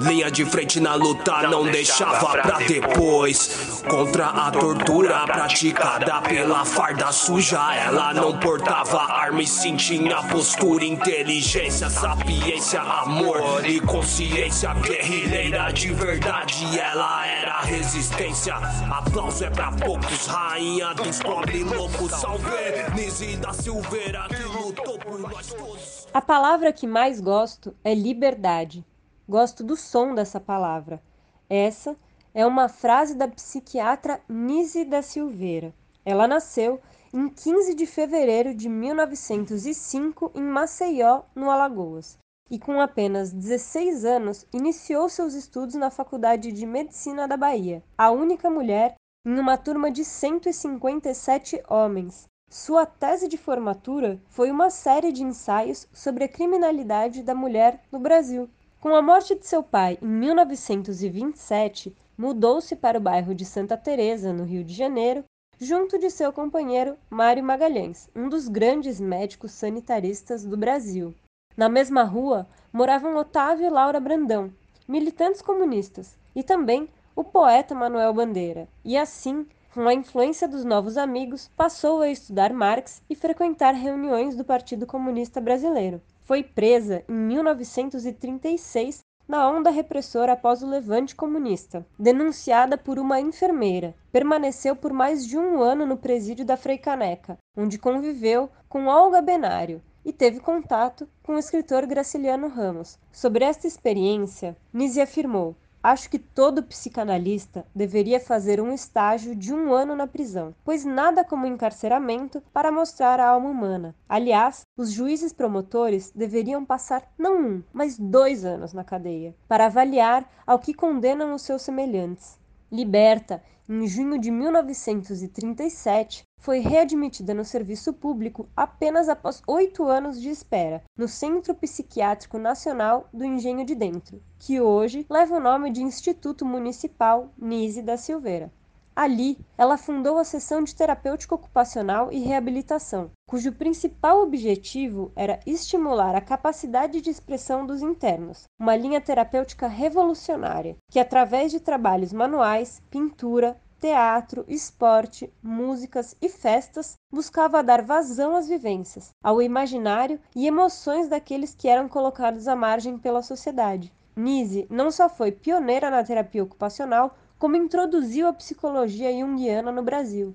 Linha de frente na luta, não deixava pra depois. Contra a tortura praticada pela farda suja, ela não portava arma e sim tinha postura, inteligência, sapiência, amor e consciência. Guerrilheira de verdade, ela era resistência. Aplauso é pra poucos, rainha dos pobres loucos. Salve Nise da Silveira que lutou por nós todos. A palavra que mais gosto é liberdade. Gosto do som dessa palavra. Essa é uma frase da psiquiatra Nise da Silveira. Ela nasceu em 15 de fevereiro de 1905 em Maceió, no Alagoas, e com apenas 16 anos iniciou seus estudos na Faculdade de Medicina da Bahia, a única mulher em uma turma de 157 homens. Sua tese de formatura foi uma série de ensaios sobre a criminalidade da mulher no Brasil. Com a morte de seu pai em 1927, mudou-se para o bairro de Santa Teresa, no Rio de Janeiro, junto de seu companheiro Mário Magalhães, um dos grandes médicos sanitaristas do Brasil. Na mesma rua moravam Otávio e Laura Brandão, militantes comunistas, e também o poeta Manuel Bandeira. E assim, com a influência dos novos amigos, passou a estudar Marx e frequentar reuniões do Partido Comunista Brasileiro. Foi presa em 1936 na onda repressora após o levante comunista. Denunciada por uma enfermeira, permaneceu por mais de um ano no presídio da Frei Caneca, onde conviveu com Olga Benário e teve contato com o escritor Graciliano Ramos. Sobre esta experiência, Nise afirmou: Acho que todo psicanalista deveria fazer um estágio de um ano na prisão, pois nada como encarceramento para mostrar a alma humana. Aliás, os juízes promotores deveriam passar não um, mas dois anos na cadeia, para avaliar ao que condenam os seus semelhantes. Liberta em junho de 1937, foi readmitida no serviço público apenas após oito anos de espera, no Centro Psiquiátrico Nacional do Engenho de Dentro, que hoje leva o nome de Instituto Municipal Nise da Silveira. Ali, ela fundou a seção de terapêutica ocupacional e reabilitação, cujo principal objetivo era estimular a capacidade de expressão dos internos, uma linha terapêutica revolucionária, que através de trabalhos manuais, pintura, teatro, esporte, músicas e festas buscava dar vazão às vivências, ao imaginário e emoções daqueles que eram colocados à margem pela sociedade. Nise não só foi pioneira na terapia ocupacional, como introduziu a psicologia junguiana no Brasil.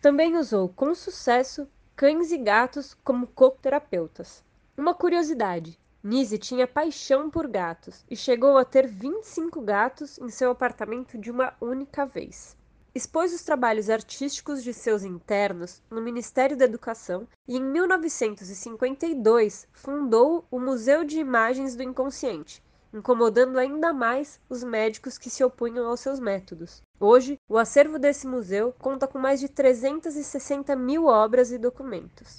Também usou com sucesso cães e gatos como coterapeutas. Uma curiosidade: Nise tinha paixão por gatos e chegou a ter 25 gatos em seu apartamento de uma única vez. Expôs os trabalhos artísticos de seus internos no Ministério da Educação e, em 1952, fundou o Museu de Imagens do Inconsciente, incomodando ainda mais os médicos que se opunham aos seus métodos. Hoje, o acervo desse museu conta com mais de 360 mil obras e documentos.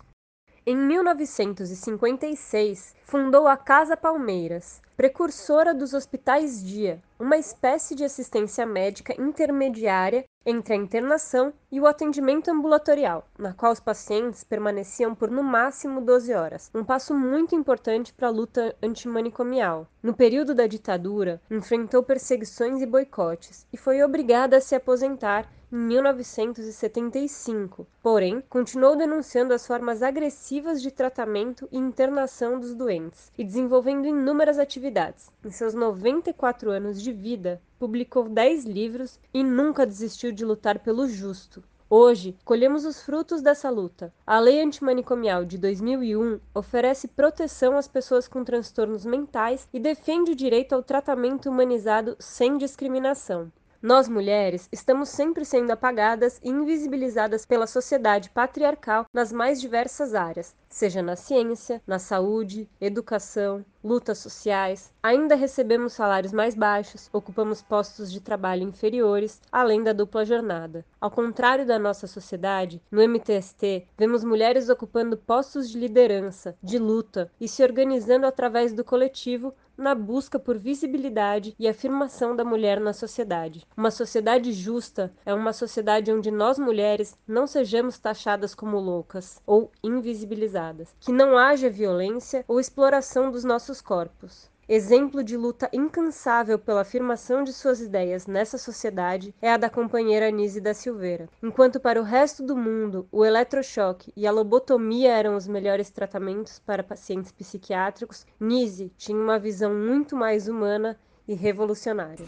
Em 1956, fundou a Casa Palmeiras, precursora dos hospitais dia, uma espécie de assistência médica intermediária entre a internação e o atendimento ambulatorial, na qual os pacientes permaneciam por no máximo 12 horas, um passo muito importante para a luta antimanicomial. No período da ditadura, enfrentou perseguições e boicotes e foi obrigada a se aposentar em 1975, porém continuou denunciando as formas agressivas de tratamento e internação dos doentes e desenvolvendo inúmeras atividades. Em seus 94 anos de vida, publicou 10 livros e nunca desistiu de lutar pelo justo. Hoje, colhemos os frutos dessa luta. A Lei Antimanicomial de 2001 oferece proteção às pessoas com transtornos mentais e defende o direito ao tratamento humanizado sem discriminação. Nós mulheres estamos sempre sendo apagadas e invisibilizadas pela sociedade patriarcal nas mais diversas áreas, seja na ciência, na saúde, educação, lutas sociais. Ainda recebemos salários mais baixos, ocupamos postos de trabalho inferiores, além da dupla jornada. Ao contrário da nossa sociedade, no MTST, vemos mulheres ocupando postos de liderança, de luta e se organizando através do coletivo na busca por visibilidade e afirmação da mulher na sociedade. Uma sociedade justa é uma sociedade onde nós mulheres não sejamos taxadas como loucas ou invisibilizadas, que não haja violência ou exploração dos nossos corpos. Exemplo de luta incansável pela afirmação de suas ideias nessa sociedade é a da companheira Nise da Silveira. Enquanto para o resto do mundo o eletrochoque e a lobotomia eram os melhores tratamentos para pacientes psiquiátricos, Nise tinha uma visão muito mais humana e revolucionária.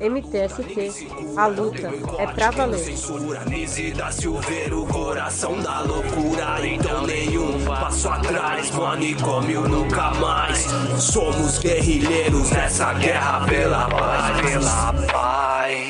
MTST, a luta é pra valer. Censura, Nise da Silveira, o coração da loucura. Então nenhum passo atrás, manicômio nunca mais. Somos guerrilheiros nessa guerra pela paz. Pela paz.